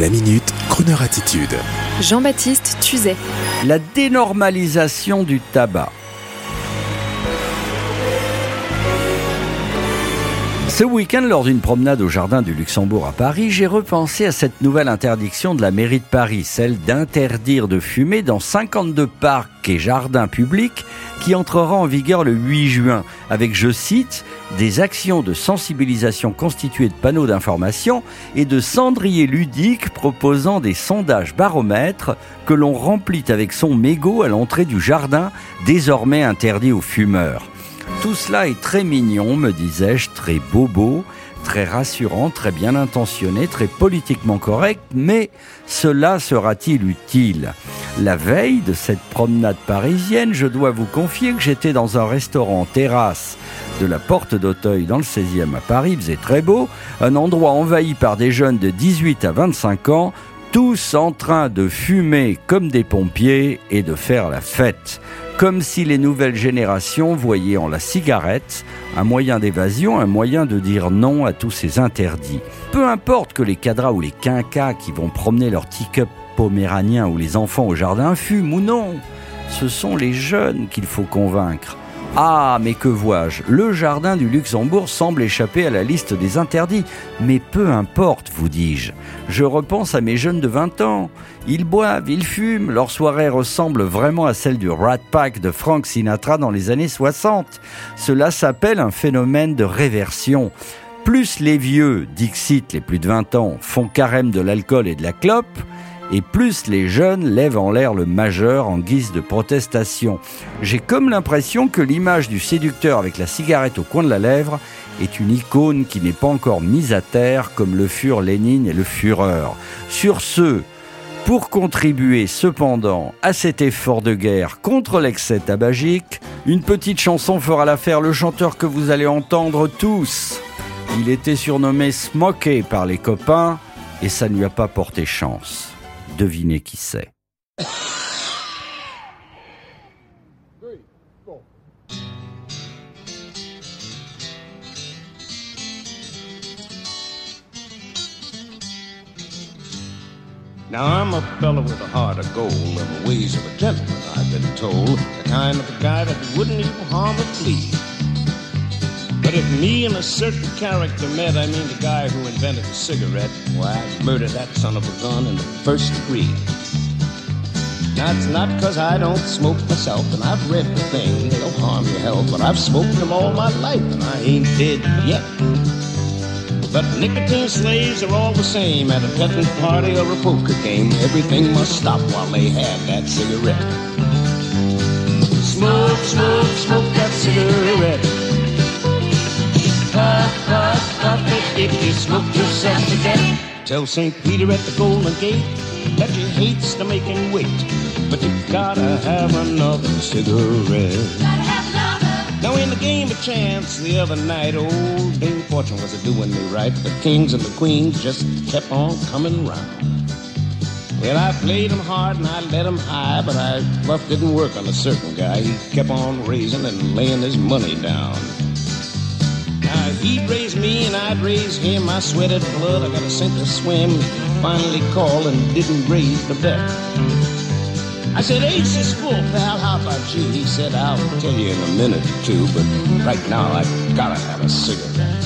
La minute, Kroneur attitude. Jean-Baptiste Tuzet. La dénormalisation du tabac. Ce week-end, lors d'une promenade au jardin du Luxembourg à Paris, j'ai repensé à cette nouvelle interdiction de la mairie de Paris, celle d'interdire de fumer dans 52 parcs et jardins publics qui entrera en vigueur le 8 juin, avec, je cite, des actions de sensibilisation constituées de panneaux d'information et de cendriers ludiques proposant des sondages baromètres que l'on remplit avec son mégot à l'entrée du jardin, désormais interdit aux fumeurs. Tout cela est très mignon, me disais-je, très bobo, très rassurant, très bien intentionné, très politiquement correct, mais cela sera-t-il utile? La veille de cette promenade parisienne, je dois vous confier que j'étais dans un restaurant terrasse de la Porte d'Auteuil dans le 16e à Paris, il faisait très beau, un endroit envahi par des jeunes de 18 à 25 ans, tous en train de fumer comme des pompiers et de faire la fête comme si les nouvelles générations voyaient en la cigarette un moyen d'évasion, un moyen de dire non à tous ces interdits. Peu importe que les cadras ou les quinquas qui vont promener leur tick-up poméranien ou les enfants au jardin fument ou non, ce sont les jeunes qu'il faut convaincre. Ah, mais que vois-je? Le jardin du Luxembourg semble échapper à la liste des interdits. Mais peu importe, vous dis-je. Je repense à mes jeunes de 20 ans. Ils boivent, ils fument, leur soirée ressemble vraiment à celle du Rat Pack de Frank Sinatra dans les années 60. Cela s'appelle un phénomène de réversion. Plus les vieux, Dixit, les plus de 20 ans, font carême de l'alcool et de la clope, et plus les jeunes lèvent en l'air le majeur en guise de protestation. J'ai comme l'impression que l'image du séducteur avec la cigarette au coin de la lèvre est une icône qui n'est pas encore mise à terre comme le furent Lénine et le Führer. Sur ce, pour contribuer cependant à cet effort de guerre contre l'excès tabagique, une petite chanson fera l'affaire, le chanteur que vous allez entendre tous. Il était surnommé Smokey par les copains et ça ne lui a pas porté chance. Devinez qui c'est. Now I'm a fellow with a heart of gold and the ways of a gentleman, I've been told. The kind of a guy that wouldn't even harm a flea. But if me and a certain character met, I mean the guy who invented the cigarette, why, I'd murder that son of a gun in the first degree. Now, it's not because I don't smoke myself, and I've read the thing, they'll harm your health, but I've smoked them all my life, and I ain't dead yet. But nicotine slaves are all the same at a petting party or a poker game. Everything must stop while they have that cigarette. If you smoke yourself to death. Tell St. Peter at the Golden Gate that you hates the making wait, but you gotta have another cigarette. Now in the game of chance the other night, old Dame Fortune was a doing me right. The kings and the queens just kept on coming round. Well, I played him hard and I let him high, but I bluff didn't work on a certain guy. He kept on raising and laying his money down. He'd raise me and I'd raise him. I sweated blood, I got a sink or swim. Finally called and didn't raise the bet. I said, Ace is full, pal. How about you? He said, I'll tell you in a minute or two, but right now I've gotta have a cigarette.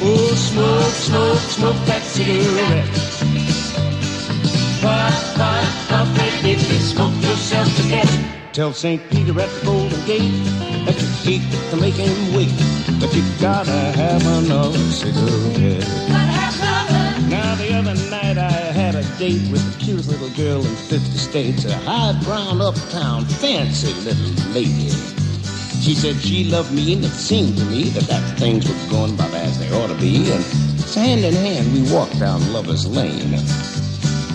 Oh, smoke, smoke, smoke that cigarette. Puff, puff, puff if you smoke yourself to death. Tell St. Peter at the Golden Gate that you hate to make him wait, but you gotta have another cigarette. Now the other night I had a date with the cutest little girl in 50 states, a high brown uptown fancy little lady. She said she loved me and it seemed to me that, that things were going about as they ought to be. And so hand in hand we walked down Lover's Lane.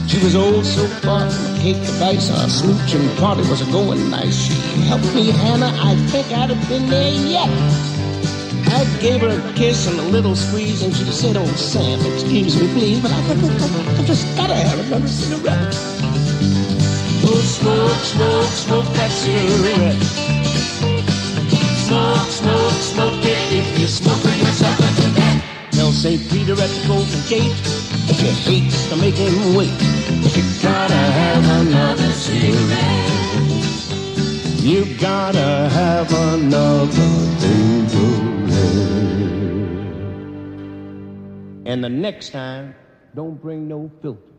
She was old so far from a cake device, our smooch and party was a going nice. She helped me, Hannah, I think I'd have been there yet. I gave her a kiss and a little squeeze, and she said, Oh, Sam, excuse me, please, but I, I, I just gotta have another cigarette. Oh, smoke, smoke, smoke that cigarette. Smoke, smoke, smoke it if you're smoking yourself into that. Tell say Peter at the Golden Gate. If he hates to make him wait, but you gotta have another cigarette. You gotta have another And the next time, don't bring no filters.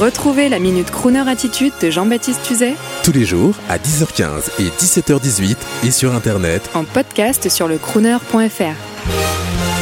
Retrouvez la Minute Crooner Attitude de Jean-Baptiste Tuzet Tous les jours à 10h15 et 17h18 et sur Internet en podcast sur le crooner.fr.